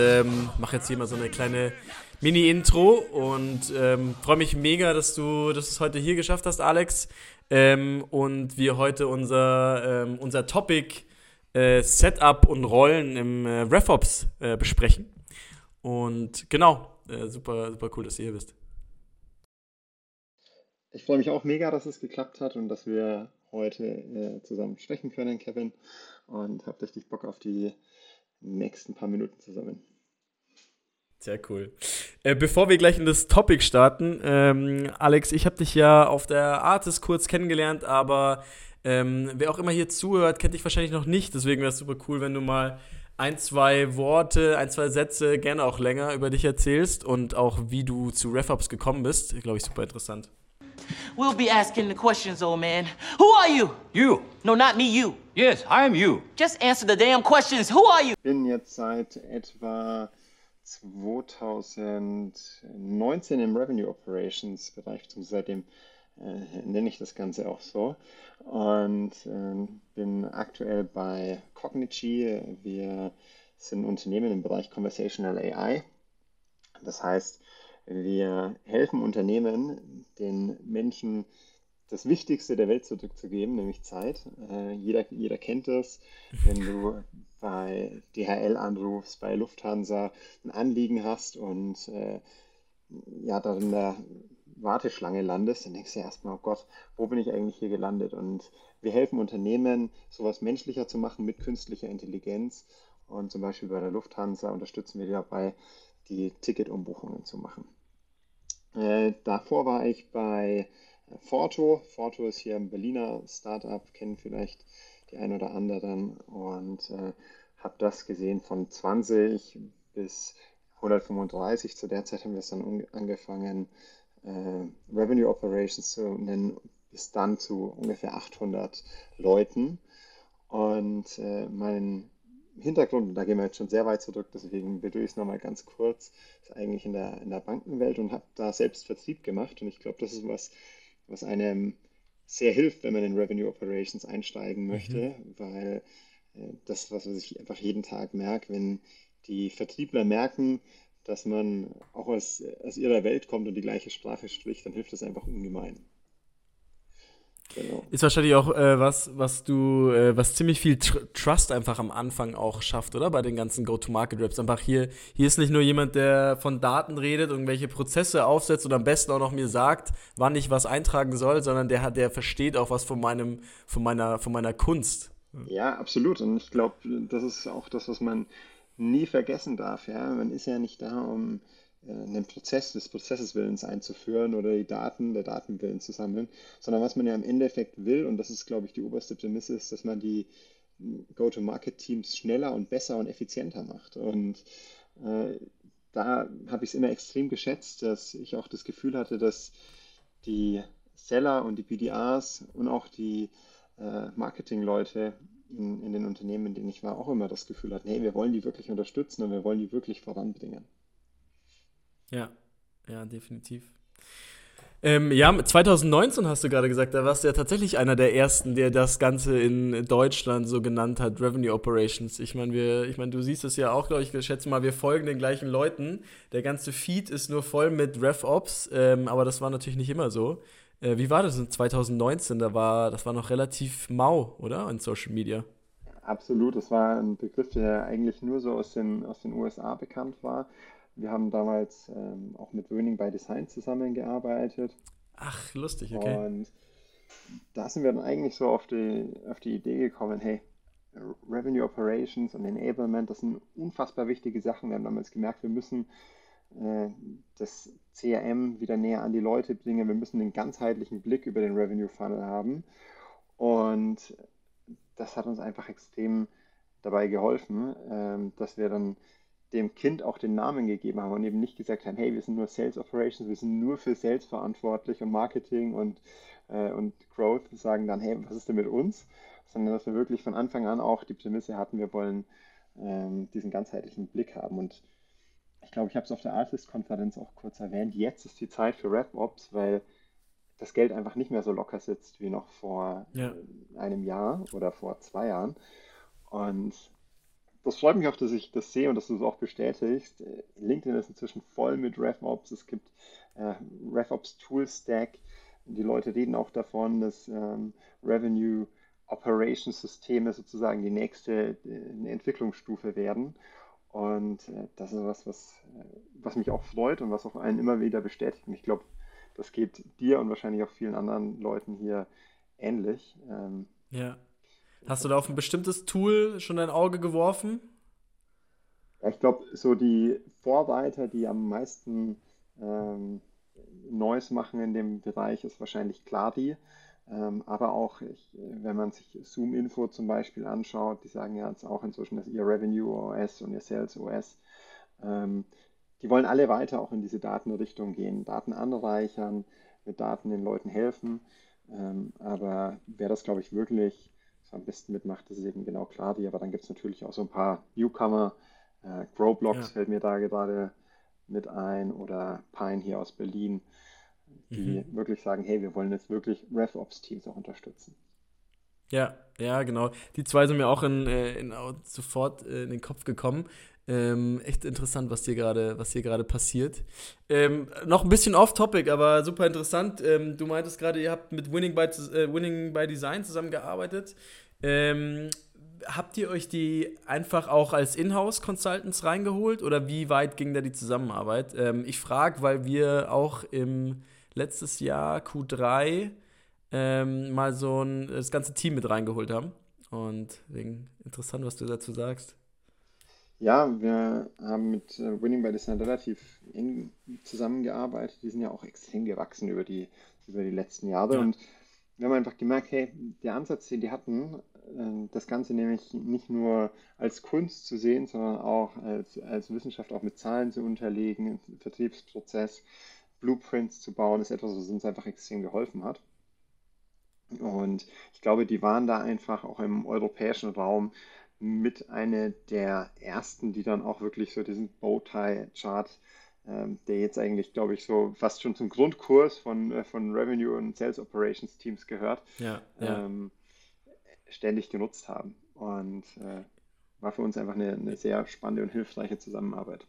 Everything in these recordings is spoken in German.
ähm, mache jetzt hier mal so eine kleine Mini-Intro und ähm, freue mich mega, dass du, es heute hier geschafft hast, Alex. Ähm, und wir heute unser, ähm, unser Topic äh, Setup und Rollen im äh, RevOps äh, besprechen. Und genau, äh, super, super cool, dass du hier bist. Ich freue mich auch mega, dass es geklappt hat und dass wir heute äh, zusammen sprechen können, Kevin. Und habe richtig Bock auf die nächsten paar Minuten zusammen. Sehr cool. Äh, bevor wir gleich in das Topic starten, ähm, Alex, ich habe dich ja auf der Artis kurz kennengelernt, aber ähm, wer auch immer hier zuhört, kennt dich wahrscheinlich noch nicht. Deswegen wäre es super cool, wenn du mal ein, zwei Worte, ein, zwei Sätze, gerne auch länger über dich erzählst und auch wie du zu RefUps gekommen bist. Glaube ich, super interessant. We'll be asking the questions, old man. Who are you? You. No, not me, you. Yes, I am you. Just answer the damn questions. Who are you? Ich bin jetzt seit etwa 2019 im Revenue Operations Bereich, seitdem äh, nenne ich das Ganze auch so. Und äh, bin aktuell bei Cognigy. Wir sind ein Unternehmen im Bereich Conversational AI. Das heißt, wir helfen Unternehmen, den Menschen das Wichtigste der Welt zurückzugeben, nämlich Zeit. Äh, jeder, jeder kennt das. Wenn du bei DHL anrufst, bei Lufthansa ein Anliegen hast und äh, ja, dann in der Warteschlange landest, dann denkst du erstmal, oh Gott, wo bin ich eigentlich hier gelandet? Und wir helfen Unternehmen, sowas menschlicher zu machen mit künstlicher Intelligenz. Und zum Beispiel bei der Lufthansa unterstützen wir dabei, die Ticketumbuchungen zu machen. Äh, davor war ich bei äh, Forto. Forto ist hier ein Berliner Startup, kennen vielleicht die ein oder anderen und äh, habe das gesehen von 20 bis 135. Zu der Zeit haben wir es dann angefangen, äh, Revenue Operations zu nennen, bis dann zu ungefähr 800 Leuten. Und äh, mein Hintergrund, da gehen wir jetzt schon sehr weit zurück, deswegen betrüge ich es nochmal ganz kurz, ist eigentlich in der, in der Bankenwelt und habe da selbst Vertrieb gemacht. Und ich glaube, das ist was, was einem sehr hilft, wenn man in Revenue Operations einsteigen möchte, mhm. weil äh, das, was ich einfach jeden Tag merke, wenn die Vertriebler merken, dass man auch aus, aus ihrer Welt kommt und die gleiche Sprache spricht, dann hilft das einfach ungemein. Genau. Ist wahrscheinlich auch äh, was, was du, äh, was ziemlich viel Tr Trust einfach am Anfang auch schafft, oder? Bei den ganzen Go-to-Market-Raps. Einfach hier, hier ist nicht nur jemand, der von Daten redet, irgendwelche Prozesse aufsetzt und am besten auch noch mir sagt, wann ich was eintragen soll, sondern der hat, der versteht auch was von meinem, von meiner, von meiner Kunst. Ja, absolut. Und ich glaube, das ist auch das, was man nie vergessen darf. Ja? Man ist ja nicht da, um einen Prozess des Prozesses Willens einzuführen oder die Daten der Datenwillen zu sammeln, sondern was man ja im Endeffekt will, und das ist, glaube ich, die oberste Prämisse, ist, dass man die hm, Go-to-Market-Teams schneller und besser und effizienter macht. Und äh, da habe ich es immer extrem geschätzt, dass ich auch das Gefühl hatte, dass die Seller und die BDAs und auch die äh, Marketing-Leute in, in den Unternehmen, in denen ich war, auch immer das Gefühl hatten, hey, wir wollen die wirklich unterstützen und wir wollen die wirklich voranbringen. Ja, ja, definitiv. Ähm, ja, 2019 hast du gerade gesagt, da warst du ja tatsächlich einer der ersten, der das Ganze in Deutschland so genannt hat, Revenue Operations. Ich meine, wir, ich meine, du siehst es ja auch, glaube ich, ich schätze mal, wir folgen den gleichen Leuten. Der ganze Feed ist nur voll mit RevOps, ähm, aber das war natürlich nicht immer so. Äh, wie war das in 2019? Da war, das war noch relativ mau, oder? In Social Media. Absolut, das war ein Begriff, der eigentlich nur so aus den, aus den USA bekannt war. Wir haben damals ähm, auch mit Wöning by Design zusammengearbeitet. Ach, lustig, okay. Und da sind wir dann eigentlich so auf die, auf die Idee gekommen, hey, Revenue Operations und Enablement, das sind unfassbar wichtige Sachen. Wir haben damals gemerkt, wir müssen äh, das CRM wieder näher an die Leute bringen. Wir müssen einen ganzheitlichen Blick über den Revenue Funnel haben. Und das hat uns einfach extrem dabei geholfen, ähm, dass wir dann dem Kind auch den Namen gegeben haben und eben nicht gesagt haben, hey, wir sind nur Sales Operations, wir sind nur für Sales verantwortlich und Marketing und, äh, und Growth, sagen dann, hey, was ist denn mit uns? Sondern dass wir wirklich von Anfang an auch die Prämisse hatten, wir wollen ähm, diesen ganzheitlichen Blick haben. Und ich glaube, ich habe es auf der Artist-Konferenz auch kurz erwähnt, jetzt ist die Zeit für RevOps, weil das Geld einfach nicht mehr so locker sitzt wie noch vor ja. einem Jahr oder vor zwei Jahren. Und das freut mich auch, dass ich das sehe und dass du es auch bestätigst. LinkedIn ist inzwischen voll mit RevOps. Es gibt äh, RevOps Tool Stack. Die Leute reden auch davon, dass ähm, Revenue Operations Systeme sozusagen die nächste äh, Entwicklungsstufe werden. Und äh, das ist was, was, äh, was mich auch freut und was auch einen immer wieder bestätigt. Und ich glaube, das geht dir und wahrscheinlich auch vielen anderen Leuten hier ähnlich. Ähm, ja. Hast du da auf ein bestimmtes Tool schon dein Auge geworfen? Ja, ich glaube, so die Vorreiter, die am meisten ähm, Neues machen in dem Bereich, ist wahrscheinlich Clardy. Ähm, aber auch, ich, wenn man sich Zoom Info zum Beispiel anschaut, die sagen ja jetzt auch inzwischen, dass ihr Revenue OS und ihr Sales OS, ähm, die wollen alle weiter auch in diese Datenrichtung gehen, Daten anreichern, mit Daten den Leuten helfen. Ähm, aber wer das, glaube ich, wirklich so am besten mitmacht, das ist eben genau klar die. Aber dann gibt es natürlich auch so ein paar Newcomer. Äh, Growblocks ja. fällt mir da gerade mit ein oder Pine hier aus Berlin die mhm. wirklich sagen, hey, wir wollen jetzt wirklich RevOps-Teams auch unterstützen. Ja, ja, genau. Die zwei sind mir auch in, äh, in, sofort äh, in den Kopf gekommen. Ähm, echt interessant, was hier gerade, was hier gerade passiert. Ähm, noch ein bisschen off-topic, aber super interessant. Ähm, du meintest gerade, ihr habt mit Winning by, äh, Winning by Design zusammengearbeitet. Ähm, habt ihr euch die einfach auch als Inhouse-Consultants reingeholt oder wie weit ging da die Zusammenarbeit? Ähm, ich frage, weil wir auch im letztes Jahr Q3 ähm, mal so ein, das ganze Team mit reingeholt haben. Und wegen interessant, was du dazu sagst. Ja, wir haben mit äh, Winning by Design relativ eng zusammengearbeitet. Die sind ja auch extrem gewachsen über die, über die letzten Jahre. Ja. Und wir haben einfach gemerkt, hey, der Ansatz, den die hatten, äh, das Ganze nämlich nicht nur als Kunst zu sehen, sondern auch als, als Wissenschaft auch mit Zahlen zu unterlegen, Vertriebsprozess, Blueprints zu bauen, ist etwas, was uns einfach extrem geholfen hat. Und ich glaube, die waren da einfach auch im europäischen Raum mit einer der ersten, die dann auch wirklich so diesen Bowtie-Chart, ähm, der jetzt eigentlich, glaube ich, so fast schon zum Grundkurs von, äh, von Revenue und Sales Operations Teams gehört, ja, ja. Ähm, ständig genutzt haben. Und äh, war für uns einfach eine, eine sehr spannende und hilfreiche Zusammenarbeit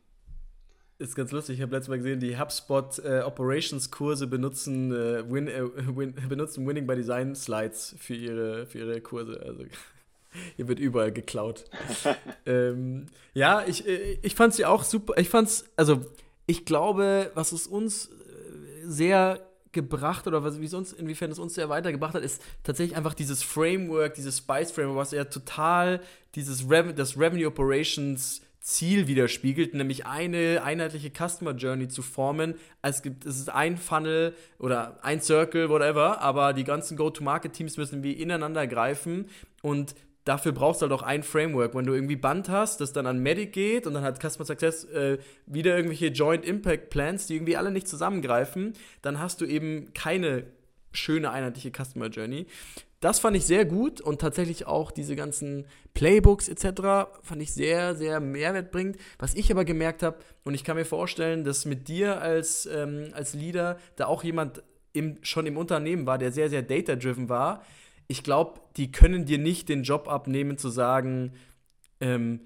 ist ganz lustig. Ich habe letztes Mal gesehen, die HubSpot äh, Operations Kurse benutzen, äh, win, äh, win, benutzen Winning by Design Slides für ihre, für ihre Kurse. Also hier wird überall geklaut. ähm, ja, ich, äh, ich fand sie auch super. Ich fand's, also ich glaube, was es uns äh, sehr gebracht oder was, wie es uns, inwiefern es uns sehr weitergebracht hat, ist tatsächlich einfach dieses Framework, dieses Spice Framework, was ja total dieses Rev das Revenue Operations Ziel widerspiegelt, nämlich eine einheitliche Customer Journey zu formen. Es gibt, es ist ein Funnel oder ein Circle, whatever, aber die ganzen Go-to-Market-Teams müssen wie ineinander greifen und dafür brauchst du halt auch ein Framework. Wenn du irgendwie Band hast, das dann an Medic geht und dann hat Customer Success äh, wieder irgendwelche Joint Impact Plans, die irgendwie alle nicht zusammengreifen, dann hast du eben keine schöne einheitliche Customer Journey. Das fand ich sehr gut und tatsächlich auch diese ganzen Playbooks etc. fand ich sehr, sehr mehrwertbringend. Was ich aber gemerkt habe, und ich kann mir vorstellen, dass mit dir als, ähm, als Leader da auch jemand im, schon im Unternehmen war, der sehr, sehr data-driven war. Ich glaube, die können dir nicht den Job abnehmen, zu sagen, ähm,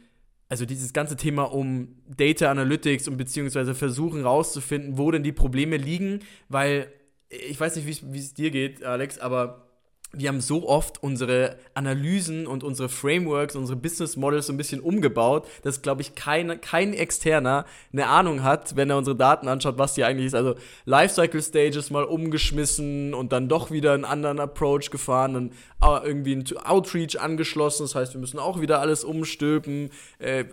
also dieses ganze Thema um Data Analytics und beziehungsweise versuchen rauszufinden, wo denn die Probleme liegen, weil ich weiß nicht, wie es dir geht, Alex, aber wir haben so oft unsere Analysen und unsere Frameworks, unsere Business Models so ein bisschen umgebaut, dass, glaube ich, kein, kein Externer eine Ahnung hat, wenn er unsere Daten anschaut, was die eigentlich ist. Also Lifecycle Stages mal umgeschmissen und dann doch wieder einen anderen Approach gefahren, dann äh, irgendwie ein Outreach angeschlossen. Das heißt, wir müssen auch wieder alles umstülpen. Äh,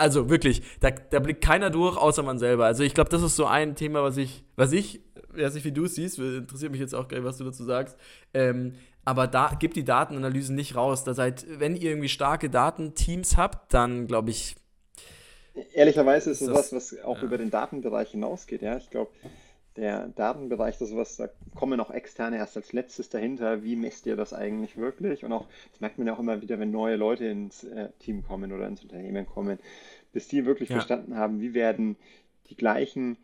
also wirklich, da, da blickt keiner durch, außer man selber. Also ich glaube, das ist so ein Thema, was ich, was ich weiß nicht, wie du es siehst, interessiert mich jetzt auch gleich, was du dazu sagst. Ähm, aber da gibt die Datenanalysen nicht raus. Da seid, wenn ihr irgendwie starke Datenteams habt, dann glaube ich. Ehrlicherweise ist es was, was auch ja. über den Datenbereich hinausgeht. Ja, ich glaube, der Datenbereich, das ist was, da kommen auch externe erst als letztes dahinter. Wie messt ihr das eigentlich wirklich? Und auch, das merkt man ja auch immer wieder, wenn neue Leute ins äh, Team kommen oder ins Unternehmen kommen, bis die wirklich ja. verstanden haben, wie werden die gleichen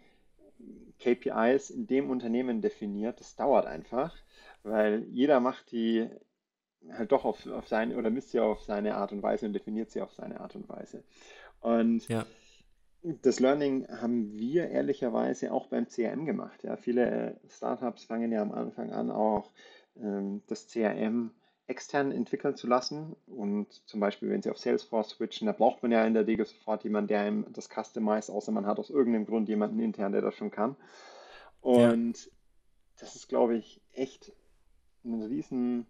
KPIs in dem Unternehmen definiert. Das dauert einfach, weil jeder macht die halt doch auf, auf seine, oder misst sie auf seine Art und Weise und definiert sie auf seine Art und Weise. Und ja. das Learning haben wir ehrlicherweise auch beim CRM gemacht. Ja. Viele Startups fangen ja am Anfang an, auch ähm, das CRM extern entwickeln zu lassen. Und zum Beispiel, wenn Sie auf Salesforce switchen, da braucht man ja in der Regel sofort jemanden, der einem das customize, außer man hat aus irgendeinem Grund jemanden intern, der das schon kann. Und ja. das ist, glaube ich, echt ein riesen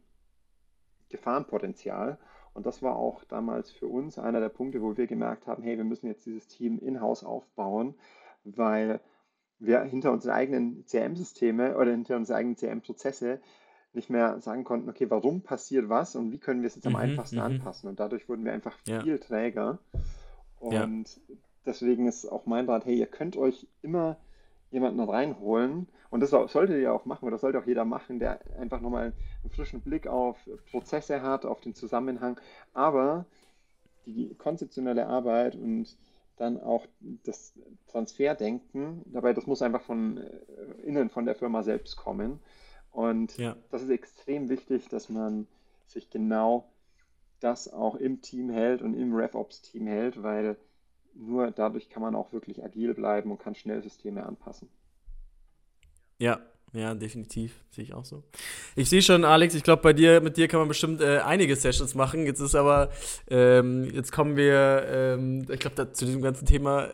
Gefahrenpotenzial. Und das war auch damals für uns einer der Punkte, wo wir gemerkt haben, hey, wir müssen jetzt dieses Team in-house aufbauen, weil wir hinter unseren eigenen CRM-Systeme oder hinter unseren eigenen CRM-Prozesse nicht mehr sagen konnten, okay, warum passiert was und wie können wir es jetzt am mhm, einfachsten mhm. anpassen. Und dadurch wurden wir einfach viel ja. träger. Und ja. deswegen ist auch mein Rat, hey, ihr könnt euch immer jemanden reinholen. Und das solltet ihr auch machen, oder das sollte auch jeder machen, der einfach nochmal einen frischen Blick auf Prozesse hat, auf den Zusammenhang. Aber die konzeptionelle Arbeit und dann auch das Transferdenken, dabei, das muss einfach von äh, innen von der Firma selbst kommen. Und ja. das ist extrem wichtig, dass man sich genau das auch im Team hält und im RevOps-Team hält, weil nur dadurch kann man auch wirklich agil bleiben und kann schnell Systeme anpassen. Ja, ja, definitiv. Sehe ich auch so. Ich sehe schon, Alex, ich glaube, bei dir, mit dir kann man bestimmt äh, einige Sessions machen. Jetzt ist aber, ähm, jetzt kommen wir, ähm, ich glaube, zu diesem ganzen Thema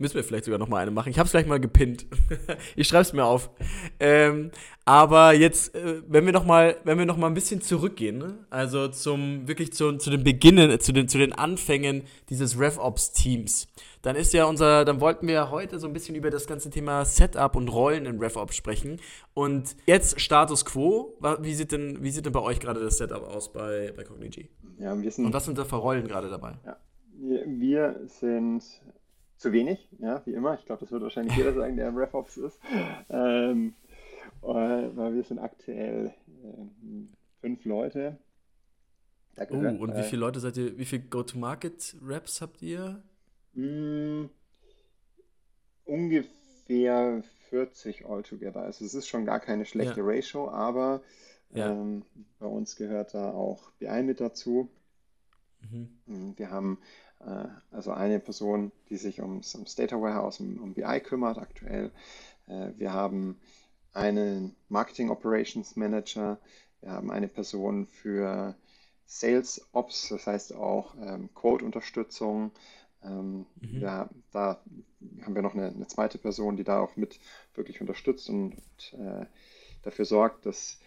müssen wir vielleicht sogar noch mal eine machen. Ich habe es gleich mal gepinnt. ich schreibe es mir auf. Ähm, aber jetzt, äh, wenn wir noch mal, wenn wir noch mal ein bisschen zurückgehen, ne? also zum wirklich zu, zu den Beginnen, zu den, zu den Anfängen dieses RevOps-Teams dann ist ja unser, dann wollten wir heute so ein bisschen über das ganze Thema Setup und Rollen in RevOps sprechen. Und jetzt Status Quo. Wie sieht denn, wie sieht denn bei euch gerade das Setup aus bei, bei Cognigy? Ja, wir sind, und was sind da für Rollen gerade dabei? Ja, wir, wir sind zu wenig, ja, wie immer. Ich glaube, das wird wahrscheinlich jeder sagen, der im RevOps ist. Ähm, äh, weil wir sind aktuell äh, fünf Leute. oh, und wie viele Leute seid ihr, wie viele Go-to-Market-Raps habt ihr? Mm, ungefähr 40 altogether. Also es ist schon gar keine schlechte ja. Ratio, aber ja. ähm, bei uns gehört da auch BI mit dazu. Mhm. Mm, wir haben äh, also eine Person, die sich ums, ums Data Warehouse, um, um BI kümmert aktuell. Äh, wir haben einen Marketing Operations Manager. Wir haben eine Person für Sales Ops, das heißt auch ähm, Quote-Unterstützung. Ähm, mhm. ja, da haben wir noch eine, eine, zweite Person, die da auch mit wirklich unterstützt und, äh, dafür sorgt, dass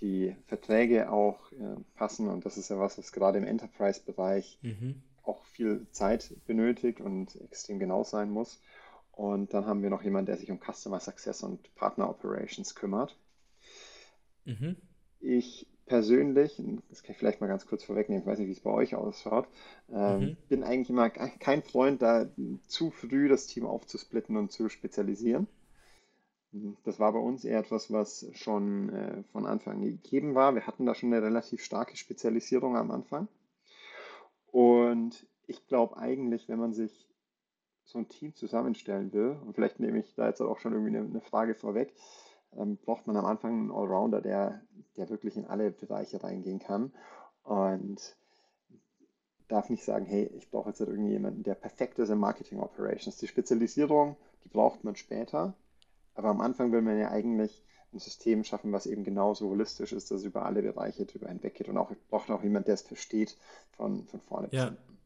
die Verträge auch äh, passen. Und das ist ja was, was gerade im Enterprise-Bereich mhm. Auch viel Zeit benötigt und extrem genau sein muss. Und dann haben wir noch jemanden, der sich um Customer Success und Partner Operations kümmert. Mhm. Ich persönlich, das kann ich vielleicht mal ganz kurz vorwegnehmen, ich weiß nicht, wie es bei euch ausschaut, ähm, mhm. bin eigentlich immer kein Freund, da zu früh das Team aufzusplitten und zu spezialisieren. Das war bei uns eher etwas, was schon äh, von Anfang an gegeben war. Wir hatten da schon eine relativ starke Spezialisierung am Anfang. Und ich glaube eigentlich, wenn man sich so ein Team zusammenstellen will, und vielleicht nehme ich da jetzt auch schon irgendwie eine, eine Frage vorweg, ähm, braucht man am Anfang einen Allrounder, der, der wirklich in alle Bereiche reingehen kann und darf nicht sagen, hey, ich brauche jetzt irgendjemanden, der perfekt ist in Marketing Operations. Die Spezialisierung, die braucht man später, aber am Anfang will man ja eigentlich ein System schaffen, was eben genauso holistisch ist, dass es über alle Bereiche drüber hinweggeht und auch braucht auch jemand, der es versteht von, von vorne bis hinten.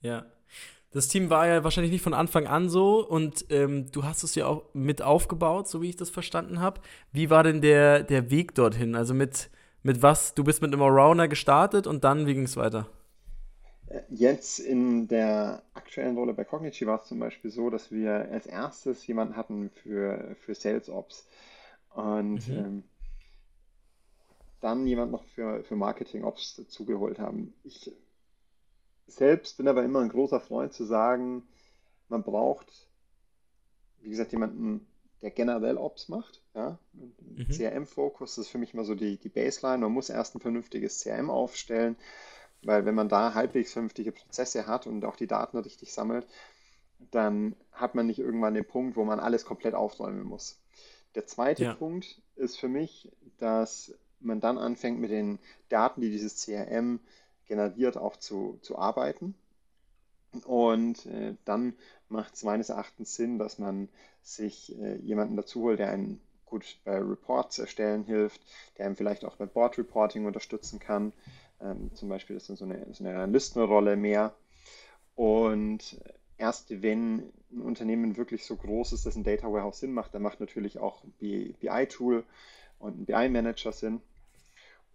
Ja. Das Team war ja wahrscheinlich nicht von Anfang an so und ähm, du hast es ja auch mit aufgebaut, so wie ich das verstanden habe. Wie war denn der, der Weg dorthin? Also mit, mit was? Du bist mit einem Allrounder gestartet und dann, wie ging es weiter? Äh, jetzt in der aktuellen Rolle bei Cognigy war es zum Beispiel so, dass wir als erstes jemanden hatten für, für Sales Ops und mhm. ähm, dann jemand noch für, für Marketing Ops dazugeholt haben. Ich selbst bin aber immer ein großer Freund zu sagen, man braucht, wie gesagt, jemanden, der generell Ops macht. Ja? Mhm. CRM-Fokus ist für mich immer so die, die Baseline. Man muss erst ein vernünftiges CRM aufstellen, weil wenn man da halbwegs vernünftige Prozesse hat und auch die Daten richtig sammelt, dann hat man nicht irgendwann den Punkt, wo man alles komplett aufräumen muss. Der zweite ja. Punkt ist für mich, dass man dann anfängt mit den Daten, die dieses CRM generiert, auch zu, zu arbeiten. Und äh, dann macht es meines Erachtens Sinn, dass man sich äh, jemanden dazu holt, der einen gut bei Reports erstellen hilft, der einem vielleicht auch bei Board Reporting unterstützen kann. Ähm, zum Beispiel ist dann so eine, so eine Analystenrolle mehr. Und erst wenn ein Unternehmen wirklich so groß ist, dass ein Data Warehouse Sinn macht, dann macht natürlich auch ein BI-Tool und ein BI-Manager Sinn.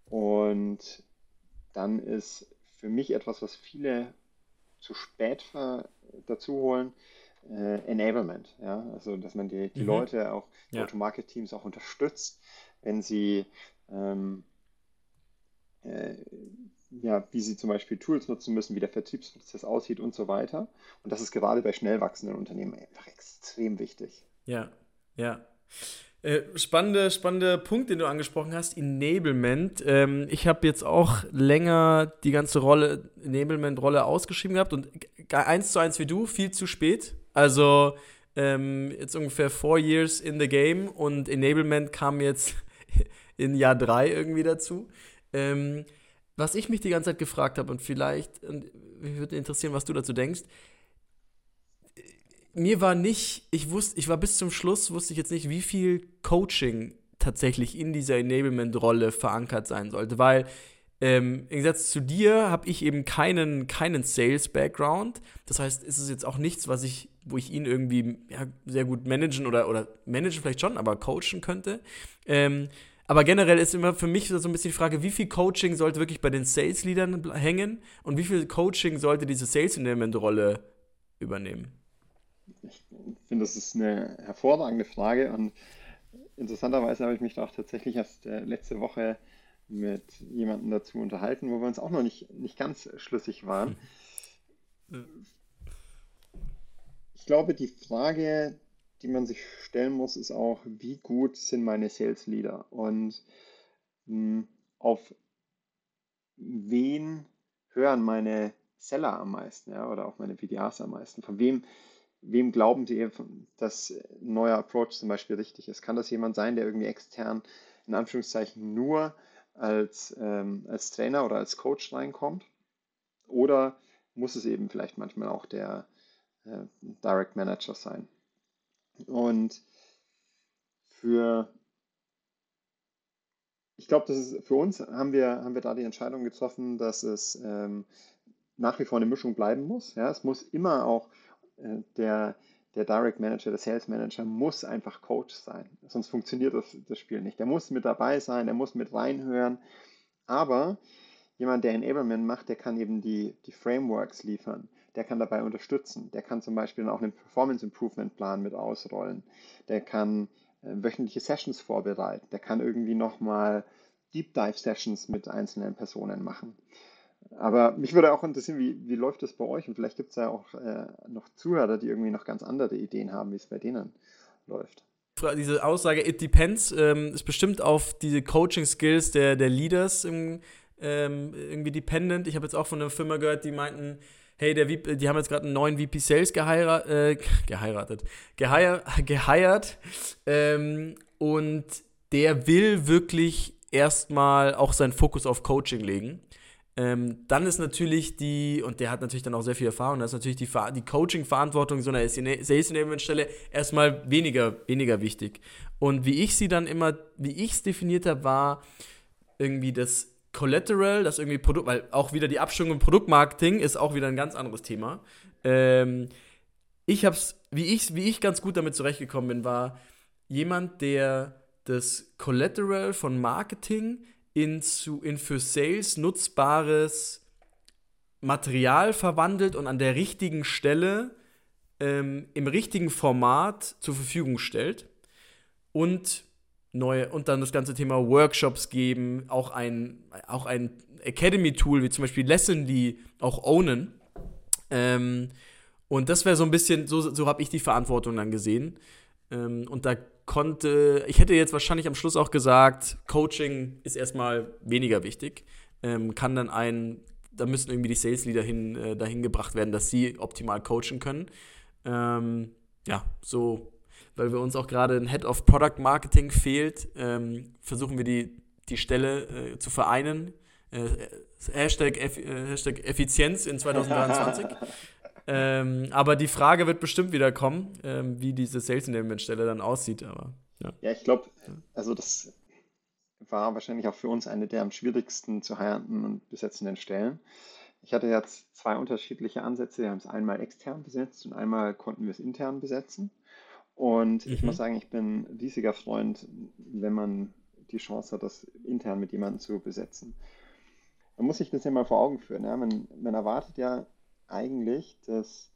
Und dann ist für mich etwas, was viele zu spät dazu holen, äh, Enablement. Ja? Also, dass man die, die mhm. Leute, auch ja. Go-to-Market-Teams auch unterstützt, wenn sie ähm, äh, ja, wie sie zum Beispiel Tools nutzen müssen, wie der Vertriebsprozess aussieht und so weiter. Und das ist gerade bei schnell wachsenden Unternehmen einfach extrem wichtig. Ja, ja. Äh, spannende, spannende Punkt, den du angesprochen hast, Enablement. Ähm, ich habe jetzt auch länger die ganze Rolle, Enablement-Rolle ausgeschrieben gehabt und eins zu eins wie du, viel zu spät. Also ähm, jetzt ungefähr four years in the game und Enablement kam jetzt in Jahr drei irgendwie dazu. Ähm, was ich mich die ganze Zeit gefragt habe und vielleicht, und mich würde interessieren, was du dazu denkst, mir war nicht, ich wusste, ich war bis zum Schluss, wusste ich jetzt nicht, wie viel Coaching tatsächlich in dieser Enablement-Rolle verankert sein sollte, weil ähm, Im Gegensatz zu dir habe ich eben keinen, keinen Sales-Background. Das heißt, ist es jetzt auch nichts, was ich, wo ich ihn irgendwie ja, sehr gut managen oder, oder managen vielleicht schon, aber coachen könnte. Ähm, aber generell ist immer für mich so ein bisschen die Frage, wie viel Coaching sollte wirklich bei den Sales-Leadern hängen und wie viel Coaching sollte diese Sales-Enablement-Rolle übernehmen? Ich finde, das ist eine hervorragende Frage und interessanterweise habe ich mich da auch tatsächlich erst äh, letzte Woche mit jemandem dazu unterhalten, wo wir uns auch noch nicht, nicht ganz schlüssig waren. Ich glaube, die Frage, die man sich stellen muss, ist auch, wie gut sind meine Sales Leader und mh, hm, auf wen hören meine Seller am meisten ja, oder auch meine PDAs am meisten? Von wem wem glauben Sie, dass ein neuer Approach zum Beispiel richtig ist? Kann das jemand sein, der irgendwie extern in Anführungszeichen nur als, ähm, als Trainer oder als Coach reinkommt? Oder muss es eben vielleicht manchmal auch der äh, Direct Manager sein? Und für, ich glaube, das ist für uns haben wir, haben wir da die Entscheidung getroffen, dass es ähm, nach wie vor eine Mischung bleiben muss. Ja, es muss immer auch äh, der, der Direct Manager, der Sales Manager muss einfach Coach sein. Sonst funktioniert das, das Spiel nicht. Der muss mit dabei sein, der muss mit reinhören. Aber jemand, der Enablement macht, der kann eben die, die Frameworks liefern. Der kann dabei unterstützen. Der kann zum Beispiel auch einen Performance Improvement Plan mit ausrollen. Der kann äh, wöchentliche Sessions vorbereiten. Der kann irgendwie nochmal Deep Dive Sessions mit einzelnen Personen machen. Aber mich würde auch interessieren, wie, wie läuft das bei euch? Und vielleicht gibt es ja auch äh, noch Zuhörer, die irgendwie noch ganz andere Ideen haben, wie es bei denen läuft. Diese Aussage, it depends, ähm, ist bestimmt auf diese Coaching-Skills der, der Leaders im, ähm, irgendwie dependent. Ich habe jetzt auch von einer Firma gehört, die meinten, hey, der die haben jetzt gerade einen neuen VP Sales geheirat, äh, geheiratet, geheiert, ähm, und der will wirklich erstmal auch seinen Fokus auf Coaching legen. Ähm, dann ist natürlich die, und der hat natürlich dann auch sehr viel Erfahrung, da ist natürlich die, die Coaching-Verantwortung so einer Sales Enablement-Stelle erstmal weniger, weniger wichtig. Und wie ich sie dann immer, wie ich es definiert habe, war irgendwie das Collateral, das irgendwie Produkt, weil auch wieder die Abstimmung im Produktmarketing ist auch wieder ein ganz anderes Thema. Ähm, ich hab's, wie ich, wie ich ganz gut damit zurechtgekommen bin, war jemand, der das Collateral von Marketing in, zu, in für Sales nutzbares Material verwandelt und an der richtigen Stelle ähm, im richtigen Format zur Verfügung stellt und neue und dann das ganze Thema Workshops geben, auch ein, auch ein Academy-Tool wie zum Beispiel Lessonly auch ownen. Ähm, und das wäre so ein bisschen, so, so habe ich die Verantwortung dann gesehen. Ähm, und da konnte, ich hätte jetzt wahrscheinlich am Schluss auch gesagt, Coaching ist erstmal weniger wichtig. Ähm, kann dann ein, da müssen irgendwie die Sales Leader hin, äh, dahin gebracht werden, dass sie optimal coachen können. Ähm, ja, so, weil wir uns auch gerade ein Head of Product Marketing fehlt, ähm, versuchen wir die die Stelle äh, zu vereinen. Äh, Hashtag, Eff äh, Hashtag Effizienz in 2023. ähm, aber die Frage wird bestimmt wieder kommen, ähm, wie diese Sales Enablement Stelle dann aussieht. Aber, ja. ja, ich glaube, also das war wahrscheinlich auch für uns eine der am schwierigsten zu heiraten und besetzenden Stellen. Ich hatte jetzt zwei unterschiedliche Ansätze. Wir haben es einmal extern besetzt und einmal konnten wir es intern besetzen. Und ich mhm. muss sagen, ich bin ein riesiger Freund, wenn man die Chance hat, das intern mit jemandem zu besetzen. Man muss sich das ja mal vor Augen führen. Ja? Man, man erwartet ja eigentlich, dass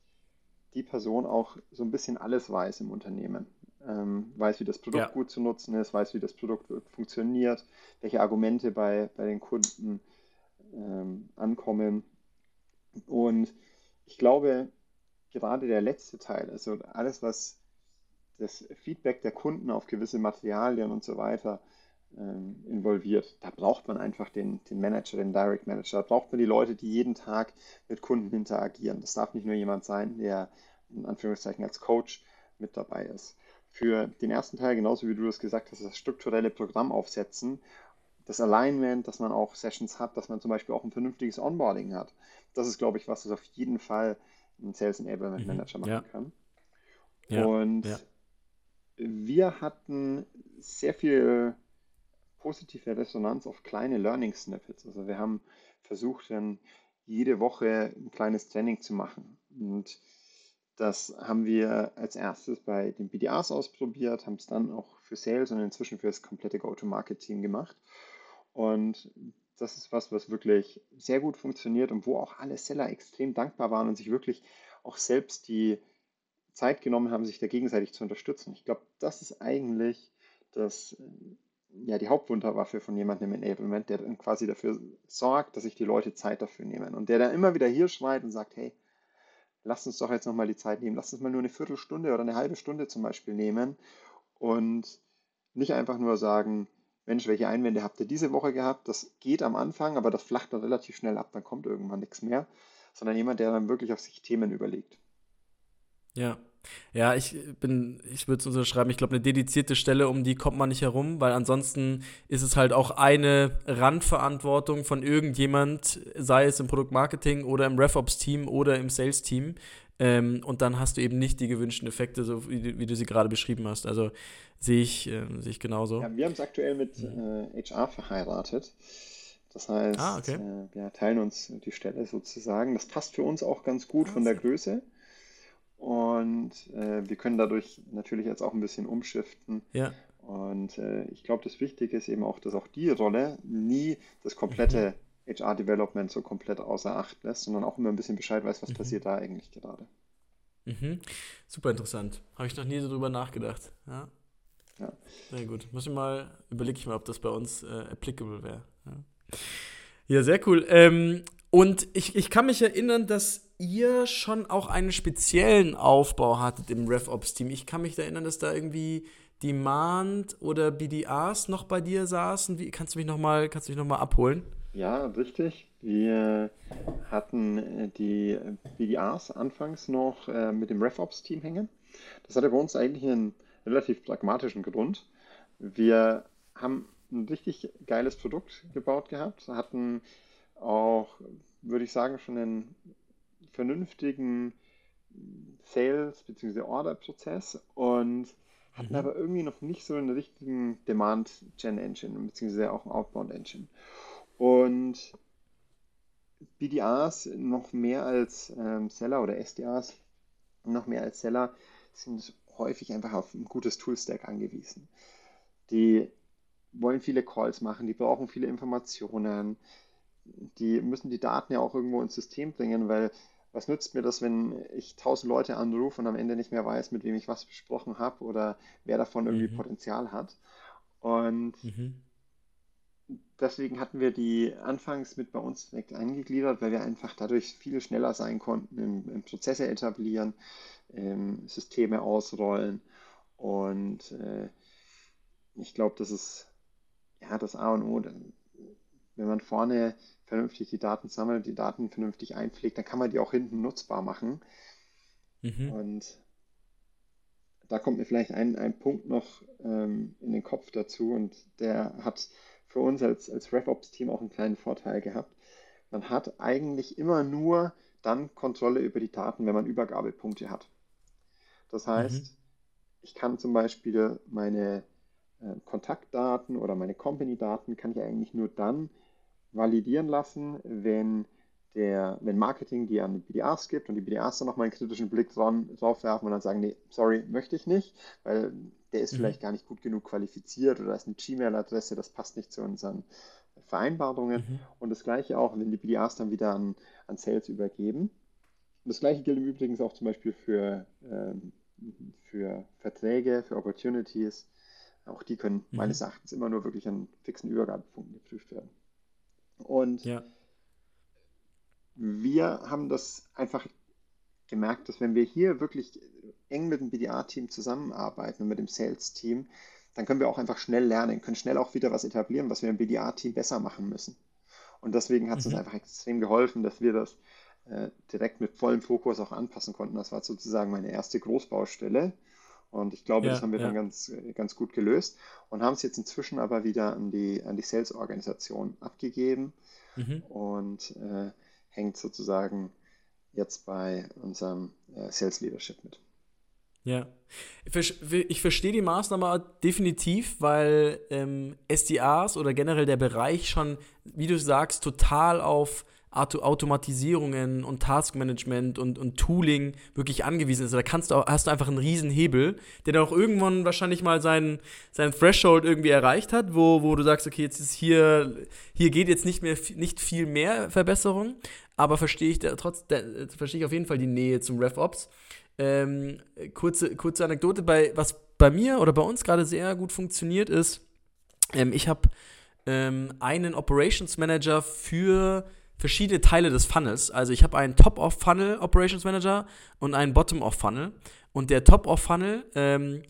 die Person auch so ein bisschen alles weiß im Unternehmen. Ähm, weiß, wie das Produkt ja. gut zu nutzen ist, weiß, wie das Produkt funktioniert, welche Argumente bei, bei den Kunden ähm, ankommen. Und ich glaube, gerade der letzte Teil, also alles, was das Feedback der Kunden auf gewisse Materialien und so weiter ähm, involviert, da braucht man einfach den, den Manager, den Direct Manager. Da braucht man die Leute, die jeden Tag mit Kunden interagieren. Das darf nicht nur jemand sein, der in Anführungszeichen als Coach mit dabei ist. Für den ersten Teil, genauso wie du das gesagt hast, das strukturelle Programm aufsetzen das Alignment, dass man auch Sessions hat, dass man zum Beispiel auch ein vernünftiges Onboarding hat. Das ist, glaube ich, was das auf jeden Fall ein Sales Enablement mhm. Manager machen ja. kann. Ja. Und ja. Wir hatten sehr viel positive Resonanz auf kleine Learning Snippets. Also wir haben versucht, dann jede Woche ein kleines Training zu machen. Und das haben wir als erstes bei den BDAs ausprobiert, haben es dann auch für Sales und inzwischen für das komplette Go-to-Market-Team gemacht. Und das ist was, was wirklich sehr gut funktioniert und wo auch alle Seller extrem dankbar waren und sich wirklich auch selbst die Zeit genommen haben, sich da gegenseitig zu unterstützen. Ich glaube, das ist eigentlich das, ja, die Hauptwunderwaffe von jemandem im Enablement, der dann quasi dafür sorgt, dass sich die Leute Zeit dafür nehmen. Und der dann immer wieder hier schreit und sagt, hey, lass uns doch jetzt nochmal die Zeit nehmen, lass uns mal nur eine Viertelstunde oder eine halbe Stunde zum Beispiel nehmen und nicht einfach nur sagen, Mensch, welche Einwände habt ihr diese Woche gehabt? Das geht am Anfang, aber das flacht dann relativ schnell ab, dann kommt irgendwann nichts mehr, sondern jemand, der dann wirklich auf sich Themen überlegt. Ja. Ja, ich bin, ich würde es unterschreiben, ich glaube, eine dedizierte Stelle, um die kommt man nicht herum, weil ansonsten ist es halt auch eine Randverantwortung von irgendjemand, sei es im Produktmarketing oder im RevOps-Team oder im Sales-Team, ähm, und dann hast du eben nicht die gewünschten Effekte, so wie, wie du sie gerade beschrieben hast. Also sehe ich, äh, sehe ich genauso. Ja, wir haben es aktuell mit äh, HR verheiratet. Das heißt, ah, okay. äh, wir teilen uns die Stelle sozusagen. Das passt für uns auch ganz gut ah, von der Größe. Und äh, wir können dadurch natürlich jetzt auch ein bisschen umschiften. Ja. Und äh, ich glaube, das Wichtige ist eben auch, dass auch die Rolle nie das komplette mhm. HR-Development so komplett außer Acht lässt, sondern auch immer ein bisschen Bescheid weiß, was mhm. passiert da eigentlich gerade. Mhm. Super interessant. Habe ich noch nie so drüber nachgedacht. Ja. ja. Sehr gut. Muss ich mal, überlege ich mal, ob das bei uns äh, applicable wäre. Ja. ja. sehr cool. Ähm, und ich, ich kann mich erinnern, dass ihr schon auch einen speziellen Aufbau hattet im RevOps-Team. Ich kann mich erinnern, dass da irgendwie Demand oder BDAs noch bei dir saßen. Wie, kannst du mich nochmal noch, abholen? Ja, richtig. Wir hatten äh, die BDAs anfangs noch äh, mit dem RevOps-Team hängen. Das hatte bei uns eigentlich einen relativ pragmatischen Grund. Wir haben ein richtig geiles Produkt gebaut gehabt, hatten auch, würde ich sagen, schon einen vernünftigen Sales- bzw. Order-Prozess und hatten mhm. aber irgendwie noch nicht so einen richtigen Demand-Gen-Engine bzw. auch einen Outbound-Engine. Und BDAs noch mehr als ähm, Seller oder SDAs noch mehr als Seller sind häufig einfach auf ein gutes Toolstack angewiesen. Die wollen viele Calls machen, die brauchen viele Informationen, die müssen die Daten ja auch irgendwo ins System bringen, weil was nützt mir das, wenn ich tausend Leute anrufe und am Ende nicht mehr weiß, mit wem ich was besprochen habe oder wer davon irgendwie mhm. Potenzial hat. Und mhm deswegen hatten wir die anfangs mit bei uns direkt eingegliedert, weil wir einfach dadurch viel schneller sein konnten im, im Prozesse etablieren, ähm, Systeme ausrollen. Und äh, ich glaube, das ist ja das A und O. Wenn man vorne vernünftig die Daten sammelt, die Daten vernünftig einpflegt, dann kann man die auch hinten nutzbar machen. Mhm. Und da kommt mir vielleicht ein, ein Punkt noch ähm, in den Kopf dazu und der hat für uns als, als RevOps-Team auch einen kleinen Vorteil gehabt. Man hat eigentlich immer nur dann Kontrolle über die Daten, wenn man Übergabepunkte hat. Das heißt, mhm. ich kann zum Beispiel meine äh, Kontaktdaten oder meine Company-Daten kann ich eigentlich nur dann validieren lassen, wenn der, wenn Marketing die an die BDAs gibt und die BDAs dann nochmal einen kritischen Blick dran, drauf werfen und dann sagen, nee, sorry, möchte ich nicht, weil der ist mhm. vielleicht gar nicht gut genug qualifiziert oder ist eine Gmail-Adresse, das passt nicht zu unseren Vereinbarungen. Mhm. Und das gleiche auch, wenn die BDAs dann wieder an, an Sales übergeben. Und das gleiche gilt im Übrigen auch zum Beispiel für, ähm, für Verträge, für Opportunities. Auch die können mhm. meines Erachtens immer nur wirklich an fixen Übergabepunkten geprüft werden. Und ja. wir haben das einfach gemerkt, dass wenn wir hier wirklich eng mit dem BDA-Team zusammenarbeiten und mit dem Sales-Team, dann können wir auch einfach schnell lernen, können schnell auch wieder was etablieren, was wir im BDA-Team besser machen müssen. Und deswegen hat es mhm. uns einfach extrem geholfen, dass wir das äh, direkt mit vollem Fokus auch anpassen konnten. Das war sozusagen meine erste Großbaustelle. Und ich glaube, ja, das haben wir ja. dann ganz, ganz gut gelöst und haben es jetzt inzwischen aber wieder an die, an die Sales-Organisation abgegeben mhm. und äh, hängt sozusagen jetzt bei unserem äh, Sales Leadership mit. Ja, ich verstehe die Maßnahme definitiv, weil ähm, SDAs oder generell der Bereich schon, wie du sagst, total auf Automatisierungen und Taskmanagement und, und Tooling wirklich angewiesen ist. Da kannst du auch, hast du einfach einen riesen Hebel, der dann auch irgendwann wahrscheinlich mal seinen, seinen Threshold irgendwie erreicht hat, wo, wo du sagst, okay, jetzt ist hier, hier geht jetzt nicht mehr nicht viel mehr Verbesserung, aber verstehe ich trotz, verstehe ich auf jeden Fall die Nähe zum RevOps. Ähm, kurze, kurze Anekdote, bei, was bei mir oder bei uns gerade sehr gut funktioniert ist, ähm, ich habe ähm, einen Operations Manager für verschiedene Teile des Funnels. Also ich habe einen Top-of-Funnel Operations Manager und einen Bottom-of-Funnel. Und der Top-of-Funnel ähm,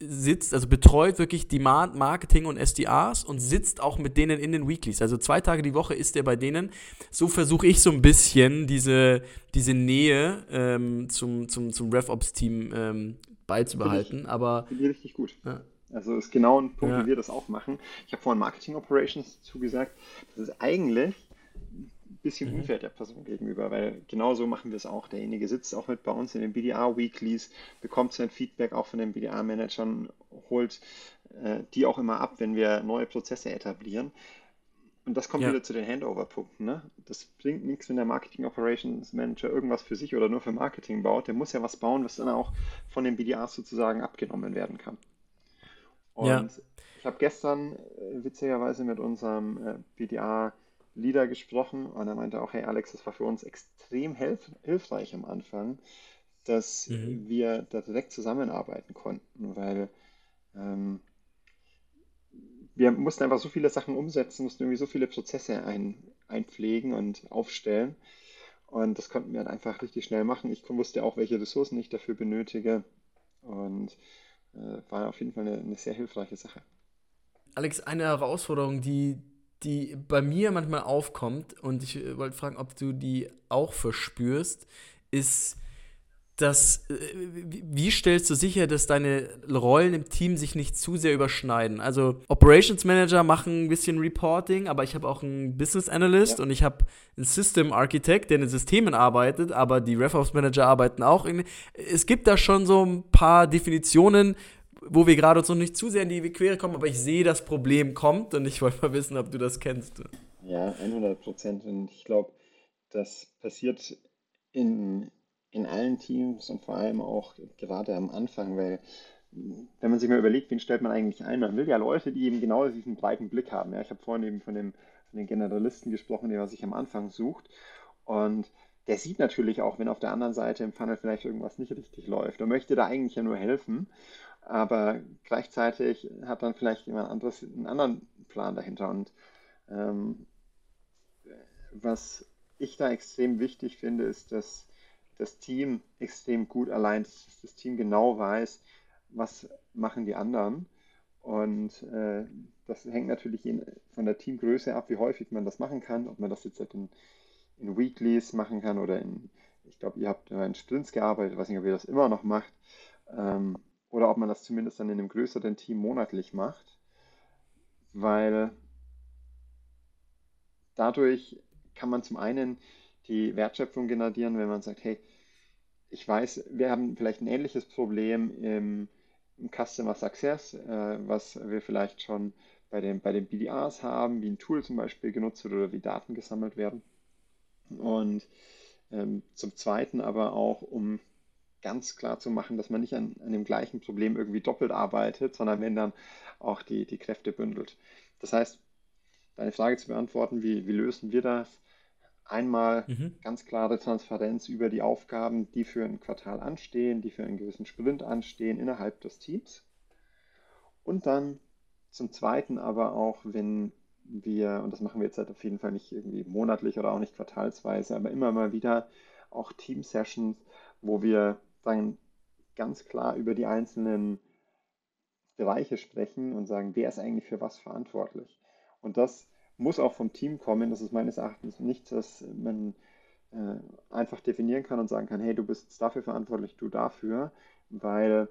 sitzt, also betreut wirklich Demand, Marketing und SDRs und sitzt auch mit denen in den Weeklies. Also zwei Tage die Woche ist der bei denen. So versuche ich so ein bisschen diese, diese Nähe ähm, zum, zum, zum RevOps-Team ähm, beizubehalten. Ich, Aber. Finde ich richtig gut. Ja. Also ist genau ein Punkt, ja. wie wir das auch machen. Ich habe vorhin Marketing Operations zugesagt. Das ist eigentlich bisschen mhm. unfair der Person gegenüber, weil genau so machen wir es auch. Derjenige sitzt auch mit bei uns in den BDA-Weeklies, bekommt sein Feedback auch von den BDA-Managern, holt äh, die auch immer ab, wenn wir neue Prozesse etablieren. Und das kommt ja. wieder zu den Handover-Punkten. Ne? Das bringt nichts, wenn der Marketing Operations Manager irgendwas für sich oder nur für Marketing baut. Der muss ja was bauen, was dann auch von den BDAs sozusagen abgenommen werden kann. Und ja. ich habe gestern äh, witzigerweise mit unserem äh, BDA Leader gesprochen und er meinte auch, hey Alex, das war für uns extrem hilf hilfreich am Anfang, dass mhm. wir da direkt zusammenarbeiten konnten, weil ähm, wir mussten einfach so viele Sachen umsetzen, mussten irgendwie so viele Prozesse ein, einpflegen und aufstellen. Und das konnten wir dann einfach richtig schnell machen. Ich wusste auch, welche Ressourcen ich dafür benötige. Und äh, war auf jeden Fall eine, eine sehr hilfreiche Sache. Alex, eine Herausforderung, die die bei mir manchmal aufkommt, und ich äh, wollte fragen, ob du die auch verspürst, ist, dass, äh, wie stellst du sicher, dass deine Rollen im Team sich nicht zu sehr überschneiden? Also Operations Manager machen ein bisschen Reporting, aber ich habe auch einen Business Analyst ja. und ich habe einen System Architect, der in den Systemen arbeitet, aber die RevOps Manager arbeiten auch. Irgendwie. Es gibt da schon so ein paar Definitionen, wo wir gerade noch nicht zu sehr in die Quere kommen, aber ich sehe, das Problem kommt und ich wollte mal wissen, ob du das kennst. Ja, 100 Prozent. Und ich glaube, das passiert in, in allen Teams und vor allem auch gerade am Anfang, weil wenn man sich mal überlegt, wen stellt man eigentlich ein, man will ja Leute, die eben genau diesen breiten Blick haben. Ja, ich habe vorhin eben von, dem, von den Generalisten gesprochen, der sich am Anfang sucht. Und der sieht natürlich auch, wenn auf der anderen Seite im Funnel vielleicht irgendwas nicht richtig läuft. Er möchte da eigentlich ja nur helfen aber gleichzeitig hat dann vielleicht jemand anderes einen anderen Plan dahinter. Und ähm, was ich da extrem wichtig finde, ist, dass das Team extrem gut allein, dass das Team genau weiß, was machen die anderen. Und äh, das hängt natürlich in, von der Teamgröße ab, wie häufig man das machen kann, ob man das jetzt in, in Weeklies machen kann oder in, ich glaube, ihr habt in Sprints gearbeitet, weiß nicht, ob ihr das immer noch macht. Ähm, oder ob man das zumindest dann in einem größeren Team monatlich macht, weil dadurch kann man zum einen die Wertschöpfung generieren, wenn man sagt, hey, ich weiß, wir haben vielleicht ein ähnliches Problem im, im Customer Success, äh, was wir vielleicht schon bei den, bei den BDRs haben, wie ein Tool zum Beispiel genutzt wird oder wie Daten gesammelt werden. Und ähm, zum Zweiten aber auch, um ganz klar zu machen, dass man nicht an, an dem gleichen Problem irgendwie doppelt arbeitet, sondern wenn dann auch die, die Kräfte bündelt. Das heißt, deine Frage zu beantworten, wie, wie lösen wir das? Einmal mhm. ganz klare Transparenz über die Aufgaben, die für ein Quartal anstehen, die für einen gewissen Sprint anstehen innerhalb des Teams. Und dann zum Zweiten aber auch, wenn wir, und das machen wir jetzt halt auf jeden Fall nicht irgendwie monatlich oder auch nicht quartalsweise, aber immer mal wieder auch Team-Sessions, wo wir dann ganz klar über die einzelnen Bereiche sprechen und sagen, wer ist eigentlich für was verantwortlich. Und das muss auch vom Team kommen. Das ist meines Erachtens nichts, was man äh, einfach definieren kann und sagen kann, hey, du bist dafür verantwortlich, du dafür, weil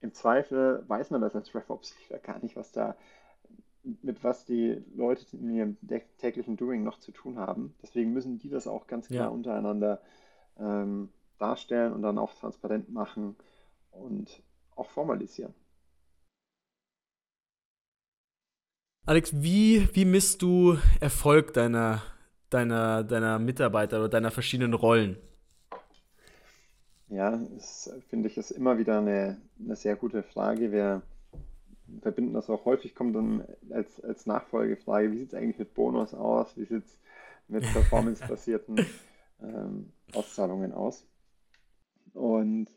im Zweifel weiß man das als RevOps gar nicht, was da mit was die Leute in ihrem täglichen Doing noch zu tun haben. Deswegen müssen die das auch ganz klar ja. untereinander ähm, darstellen und dann auch transparent machen und auch formalisieren. Alex, wie, wie misst du Erfolg deiner, deiner, deiner Mitarbeiter oder deiner verschiedenen Rollen? Ja, das finde ich ist immer wieder eine, eine sehr gute Frage. Wir verbinden das auch häufig, kommt dann als, als Nachfolgefrage, wie sieht es eigentlich mit Bonus aus? Wie sieht es mit performance-basierten ähm, Auszahlungen aus? Und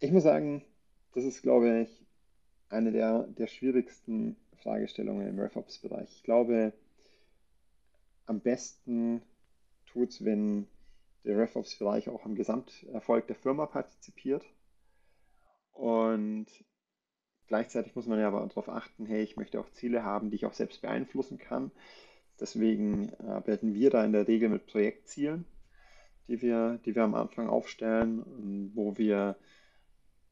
ich muss sagen, das ist, glaube ich, eine der, der schwierigsten Fragestellungen im RevOps-Bereich. Ich glaube, am besten tut es, wenn der RevOps-Bereich auch am Gesamterfolg der Firma partizipiert. Und gleichzeitig muss man ja aber darauf achten, hey, ich möchte auch Ziele haben, die ich auch selbst beeinflussen kann. Deswegen arbeiten wir da in der Regel mit Projektzielen, die wir, die wir am Anfang aufstellen, wo wir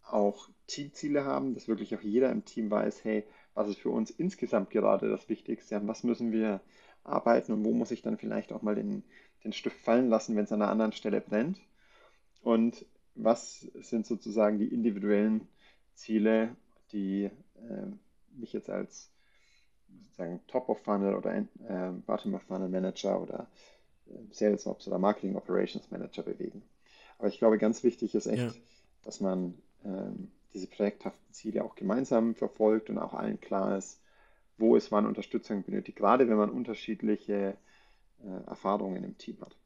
auch Teamziele haben, dass wirklich auch jeder im Team weiß, hey, was ist für uns insgesamt gerade das Wichtigste, an was müssen wir arbeiten und wo muss ich dann vielleicht auch mal den, den Stift fallen lassen, wenn es an einer anderen Stelle brennt. Und was sind sozusagen die individuellen Ziele, die äh, mich jetzt als sozusagen Top-of-Funnel oder äh, Bottom-of-Funnel Manager oder Sales Ops oder Marketing Operations Manager bewegen. Aber ich glaube, ganz wichtig ist echt, ja. dass man ähm, diese projekthaften Ziele auch gemeinsam verfolgt und auch allen klar ist, wo es wann Unterstützung benötigt, gerade wenn man unterschiedliche äh, Erfahrungen im Team hat.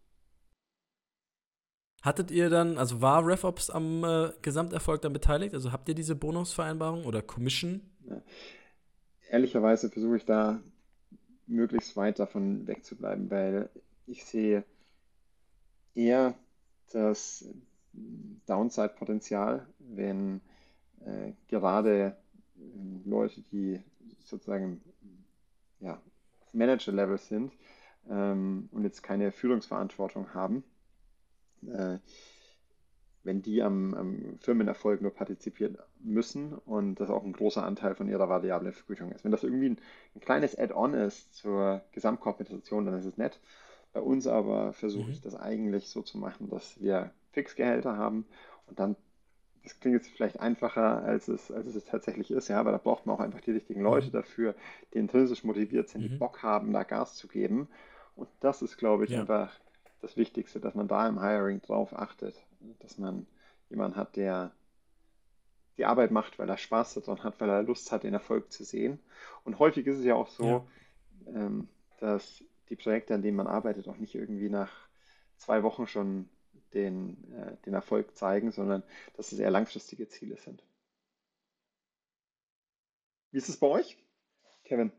Hattet ihr dann, also war RevOps am äh, Gesamterfolg dann beteiligt? Also habt ihr diese Bonusvereinbarung oder Commission? Ja. Ehrlicherweise versuche ich da möglichst weit davon wegzubleiben, weil ich sehe eher, dass Downside-Potenzial, wenn äh, gerade äh, Leute, die sozusagen ja, Manager-Level sind ähm, und jetzt keine Führungsverantwortung haben, äh, wenn die am, am, Firmenerfolg nur partizipieren müssen und das auch ein großer Anteil von ihrer variablen Vergütung ist. Wenn das irgendwie ein, ein kleines Add-on ist zur Gesamtkompensation, dann ist es nett. Bei uns aber versuche mhm. ich das eigentlich so zu machen, dass wir Fixgehälter haben und dann, das klingt jetzt vielleicht einfacher, als es, als es tatsächlich ist, ja, aber da braucht man auch einfach die richtigen Leute mhm. dafür, die intrinsisch motiviert sind, mhm. die Bock haben, da Gas zu geben. Und das ist, glaube ich, ja. einfach das Wichtigste, dass man da im Hiring drauf achtet, dass man jemanden hat, der die Arbeit macht, weil er Spaß daran hat, weil er Lust hat, den Erfolg zu sehen. Und häufig ist es ja auch so, ja. Ähm, dass die Projekte, an denen man arbeitet, auch nicht irgendwie nach zwei Wochen schon den, äh, den Erfolg zeigen, sondern dass es eher langfristige Ziele sind. Wie ist es bei euch, Kevin?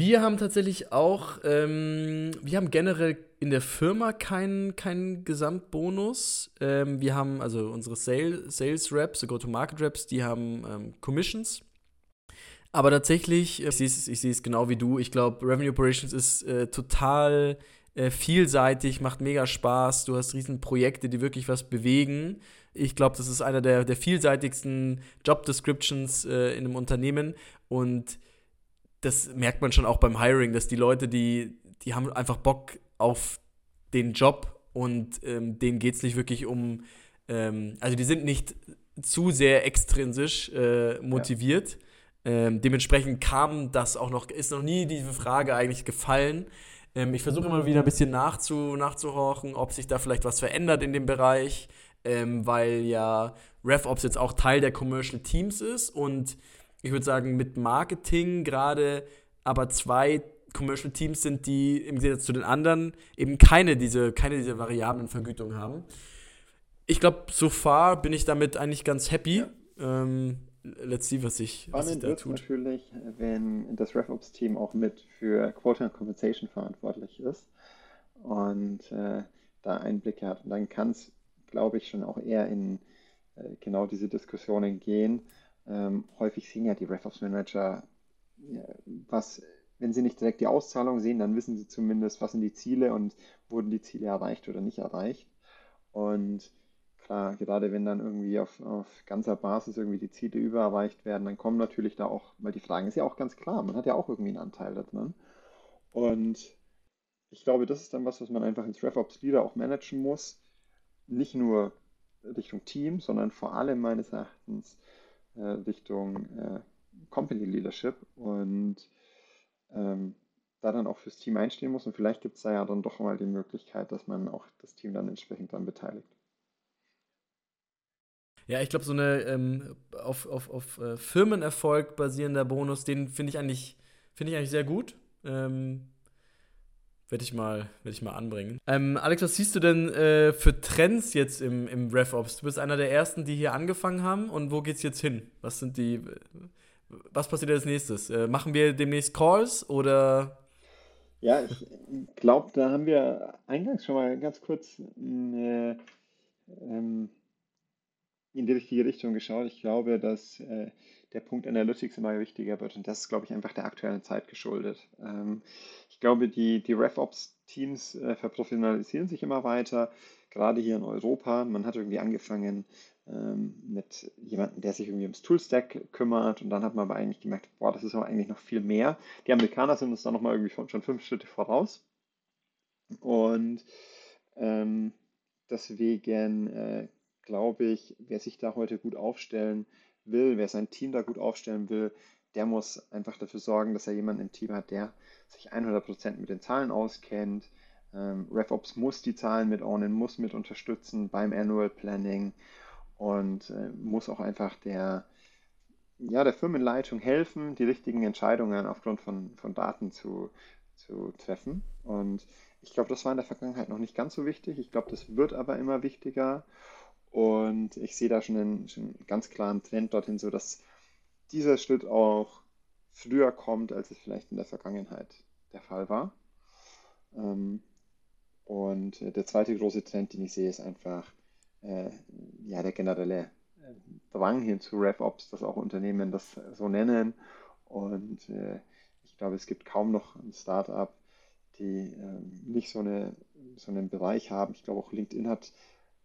Wir haben tatsächlich auch, ähm, wir haben generell in der Firma keinen kein Gesamtbonus. Ähm, wir haben also unsere Sales, Sales Reps, Go-to-Market Reps, die haben ähm, Commissions. Aber tatsächlich, äh, ich sehe es genau wie du. Ich glaube, Revenue Operations ist äh, total äh, vielseitig, macht mega Spaß. Du hast riesen Projekte, die wirklich was bewegen. Ich glaube, das ist einer der, der vielseitigsten Job Descriptions äh, in einem Unternehmen. Und das merkt man schon auch beim Hiring, dass die Leute, die, die haben einfach Bock auf den Job und ähm, denen geht es nicht wirklich um, ähm, also die sind nicht zu sehr extrinsisch äh, motiviert. Ja. Ähm, dementsprechend kam das auch noch, ist noch nie diese Frage eigentlich gefallen. Ähm, ich versuche immer wieder ein bisschen nachzu, nachzuhorchen, ob sich da vielleicht was verändert in dem Bereich, ähm, weil ja RevOps jetzt auch Teil der Commercial Teams ist und ich würde sagen, mit Marketing gerade aber zwei Commercial Teams sind, die im Gegensatz zu den anderen eben keine diese, keine diese variablen Vergütungen haben. Ich glaube, so far bin ich damit eigentlich ganz happy. Ja. Ähm, let's see, was sich, was sich da tut. natürlich, wenn das RevOps-Team auch mit für Quota and Compensation verantwortlich ist und äh, da Einblicke hat. Und dann kann es, glaube ich, schon auch eher in äh, genau diese Diskussionen gehen. Ähm, häufig sehen ja die RevOps-Manager, ja, was wenn sie nicht direkt die Auszahlung sehen, dann wissen sie zumindest, was sind die Ziele und wurden die Ziele erreicht oder nicht erreicht. Und klar, gerade wenn dann irgendwie auf, auf ganzer Basis irgendwie die Ziele übererreicht werden, dann kommen natürlich da auch, weil die Fragen ist ja auch ganz klar, man hat ja auch irgendwie einen Anteil da drin. Und ich glaube, das ist dann was, was man einfach ins RevOps Leader auch managen muss. Nicht nur Richtung Team, sondern vor allem meines Erachtens äh, Richtung äh, Company Leadership. Und ähm, da dann auch fürs Team einstehen muss. Und vielleicht gibt es da ja dann doch mal die Möglichkeit, dass man auch das Team dann entsprechend dann beteiligt. Ja, ich glaube, so eine ähm, auf, auf, auf äh, Firmenerfolg basierender Bonus, den finde ich eigentlich, finde ich eigentlich sehr gut. Ähm, werde ich mal, werde ich mal anbringen. Ähm, Alex, was siehst du denn äh, für Trends jetzt im, im RevOps? Du bist einer der ersten, die hier angefangen haben. Und wo geht's jetzt hin? Was sind die, was passiert als nächstes? Äh, machen wir demnächst Calls oder? Ja, ich glaube, da haben wir eingangs schon mal ganz kurz äh, ähm, in die richtige Richtung geschaut. Ich glaube, dass äh, der Punkt Analytics immer wichtiger wird und das ist, glaube ich, einfach der aktuellen Zeit geschuldet. Ähm, ich glaube, die, die RevOps-Teams äh, verprofessionalisieren sich immer weiter, gerade hier in Europa. Man hat irgendwie angefangen, ähm, mit jemandem, der sich irgendwie ums Toolstack kümmert. Und dann hat man aber eigentlich gemerkt, boah, das ist aber eigentlich noch viel mehr. Die Amerikaner sind uns da nochmal irgendwie schon fünf Schritte voraus. Und ähm, deswegen äh, glaube ich, wer sich da heute gut aufstellen will, wer sein Team da gut aufstellen will, der muss einfach dafür sorgen, dass er jemanden im Team hat, der sich 100% mit den Zahlen auskennt. Ähm, RevOps muss die Zahlen mit ownen, muss mit unterstützen beim Annual Planning und äh, muss auch einfach der, ja, der Firmenleitung helfen, die richtigen Entscheidungen aufgrund von, von Daten zu, zu treffen. Und ich glaube, das war in der Vergangenheit noch nicht ganz so wichtig. Ich glaube, das wird aber immer wichtiger. Und ich sehe da schon einen, schon einen ganz klaren Trend dorthin, so dass dieser Schritt auch früher kommt, als es vielleicht in der Vergangenheit der Fall war. Ähm, und der zweite große Trend, den ich sehe, ist einfach äh, ja, der generelle äh, Drang hin zu RevOps, dass auch Unternehmen das so nennen. Und äh, ich glaube, es gibt kaum noch ein Startup, die ähm, nicht so, eine, so einen Bereich haben. Ich glaube, auch LinkedIn hat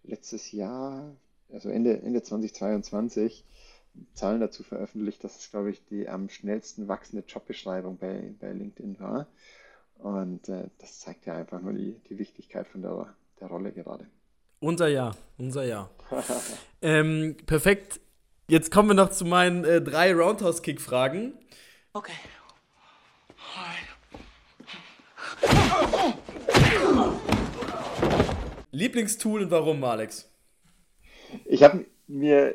letztes Jahr, also Ende, Ende 2022, Zahlen dazu veröffentlicht, dass es, glaube ich, die am schnellsten wachsende Jobbeschreibung bei, bei LinkedIn war. Und äh, das zeigt ja einfach nur die, die Wichtigkeit von der, der Rolle gerade. Unser Jahr, unser Jahr. ähm, perfekt. Jetzt kommen wir noch zu meinen äh, drei Roundhouse-Kick-Fragen. Okay. Lieblingstool und warum, Alex? Ich habe mir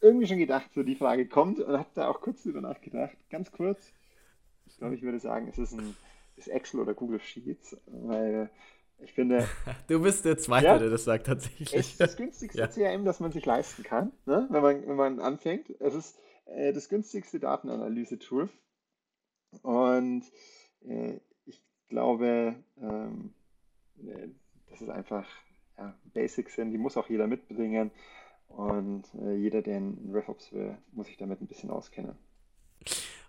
irgendwie schon gedacht, so die Frage kommt und habe da auch kurz drüber nachgedacht. Ganz kurz. Ich glaube, ich würde sagen, es ist ein ist Excel oder Google Sheets, weil ich finde. Du bist der Zweite, ja, der das sagt, tatsächlich. Es ist das günstigste ja. CRM, das man sich leisten kann, ne? wenn, man, wenn man anfängt. Es ist äh, das günstigste Datenanalyse-Tool. Und äh, ich glaube, ähm, äh, das ist einfach ja, Basics sind, die muss auch jeder mitbringen. Und äh, jeder, der in RevOps will, muss sich damit ein bisschen auskennen.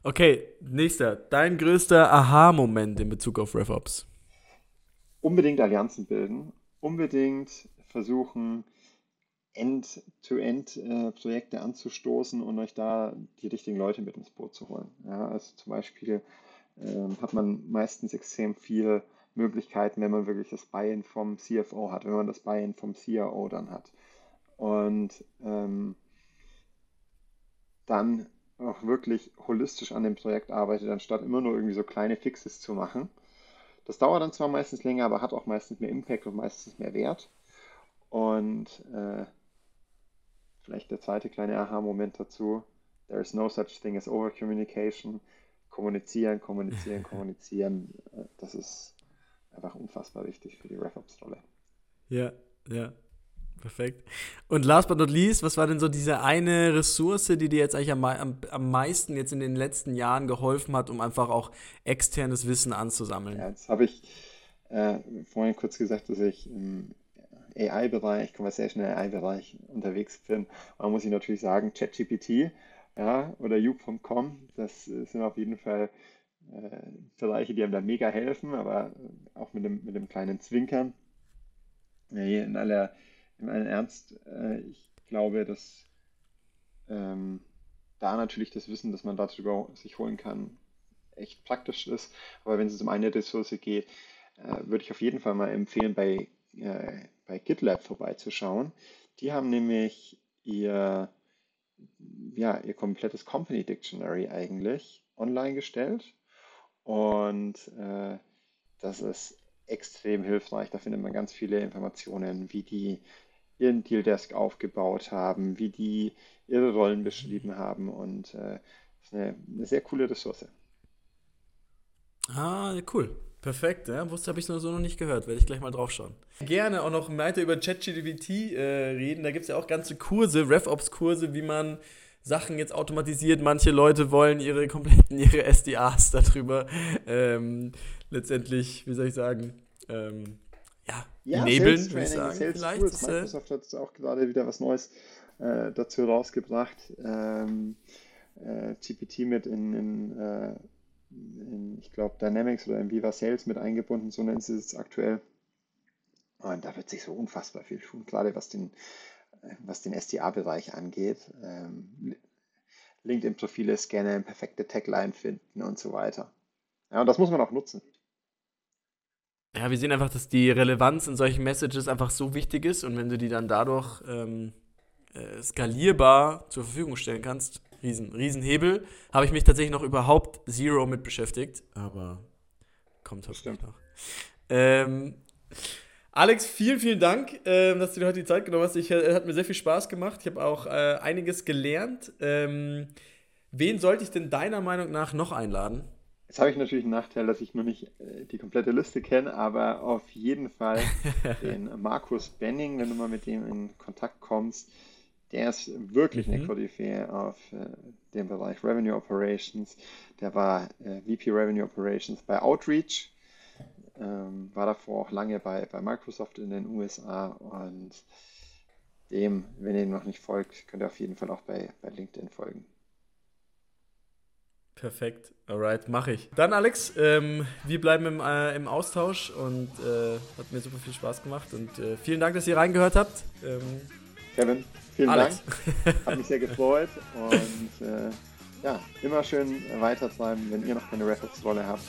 Okay, nächster. Dein größter Aha-Moment in Bezug auf RevOps? unbedingt Allianzen bilden, unbedingt versuchen, End-to-End-Projekte anzustoßen und euch da die richtigen Leute mit ins Boot zu holen. Ja, also zum Beispiel ähm, hat man meistens extrem viele Möglichkeiten, wenn man wirklich das Buy-in vom CFO hat, wenn man das Buy-in vom CIO dann hat. Und ähm, dann auch wirklich holistisch an dem Projekt arbeitet, anstatt immer nur irgendwie so kleine Fixes zu machen. Das dauert dann zwar meistens länger, aber hat auch meistens mehr Impact und meistens mehr Wert. Und äh, vielleicht der zweite kleine Aha-Moment dazu. There is no such thing as over-communication. Kommunizieren, kommunizieren, kommunizieren. Äh, das ist einfach unfassbar wichtig für die RevOps-Rolle. Ja, ja. Perfekt. Und last but not least, was war denn so diese eine Ressource, die dir jetzt eigentlich am, am, am meisten jetzt in den letzten Jahren geholfen hat, um einfach auch externes Wissen anzusammeln? Ja, jetzt habe ich äh, vorhin kurz gesagt, dass ich im AI-Bereich, Conversational AI-Bereich unterwegs bin. Da muss ich natürlich sagen, ChatGPT ja, oder you.com, das sind auf jeden Fall äh, Bereiche, die einem da mega helfen, aber auch mit dem, mit dem kleinen Zwinkern. Ja, in aller in allen Ernst, äh, ich glaube, dass ähm, da natürlich das Wissen, das man darüber sich holen kann, echt praktisch ist. Aber wenn es um eine Ressource geht, äh, würde ich auf jeden Fall mal empfehlen, bei, äh, bei GitLab vorbeizuschauen. Die haben nämlich ihr, ja, ihr komplettes Company Dictionary eigentlich online gestellt. Und äh, das ist extrem hilfreich. Da findet man ganz viele Informationen, wie die ihren Deal Desk aufgebaut haben, wie die ihre Rollen beschrieben haben und äh, ist eine, eine, sehr coole Ressource. Ah, cool. Perfekt, ja. Wusste, habe ich so noch nicht gehört. Werde ich gleich mal drauf schauen. Gerne auch noch weiter über ChatGPT äh, reden. Da gibt es ja auch ganze Kurse, RevOps-Kurse, wie man Sachen jetzt automatisiert. Manche Leute wollen ihre kompletten, ihre SDAs darüber ähm, letztendlich, wie soll ich sagen, ähm, ja, ja nebeln, würde ich sagen. Sales vielleicht. Tools. Äh, Microsoft hat auch gerade wieder was Neues äh, dazu rausgebracht. Ähm, äh, GPT mit in, in, äh, in ich glaube, Dynamics oder in Viva Sales mit eingebunden, so nennen sie es aktuell. Und da wird sich so unfassbar viel tun, gerade was den, was den SDA-Bereich angeht. Ähm, LinkedIn-Profile scannen, perfekte Tagline finden und so weiter. Ja, und das muss man auch nutzen. Ja, wir sehen einfach, dass die Relevanz in solchen Messages einfach so wichtig ist und wenn du die dann dadurch ähm, äh, skalierbar zur Verfügung stellen kannst, riesen, Riesenhebel, habe ich mich tatsächlich noch überhaupt zero mit beschäftigt, aber kommt hoffentlich noch. Ähm, Alex, vielen, vielen Dank, äh, dass du dir heute die Zeit genommen hast. Ich, äh, hat mir sehr viel Spaß gemacht. Ich habe auch äh, einiges gelernt. Ähm, wen sollte ich denn deiner Meinung nach noch einladen? Jetzt habe ich natürlich einen Nachteil, dass ich nur nicht äh, die komplette Liste kenne, aber auf jeden Fall den Markus Benning, wenn du mal mit dem in Kontakt kommst, der ist wirklich mhm. eine Koryphäe auf äh, dem Bereich Revenue Operations. Der war äh, VP Revenue Operations bei Outreach, ähm, war davor auch lange bei, bei Microsoft in den USA und dem, wenn ihr ihm noch nicht folgt, könnt ihr auf jeden Fall auch bei, bei LinkedIn folgen. Perfekt, alright, mache ich. Dann Alex, ähm, wir bleiben im, äh, im Austausch und äh, hat mir super viel Spaß gemacht und äh, vielen Dank, dass ihr reingehört habt. Ähm, Kevin, vielen Alex. Dank. Hat mich sehr gefreut und äh, ja, immer schön weitertreiben, wenn ihr noch keine Records-Rolle habt.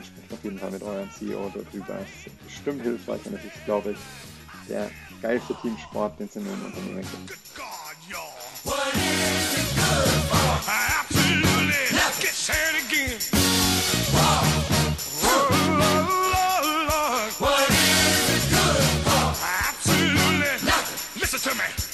Dann sprecht auf jeden Fall mit eurem CEO darüber. Es ist bestimmt hilfreich und es ist, glaube ich, der geilste Teamsport, den es in einem Unternehmen gibt. What is it good for? Absolutely. Let's get sad again.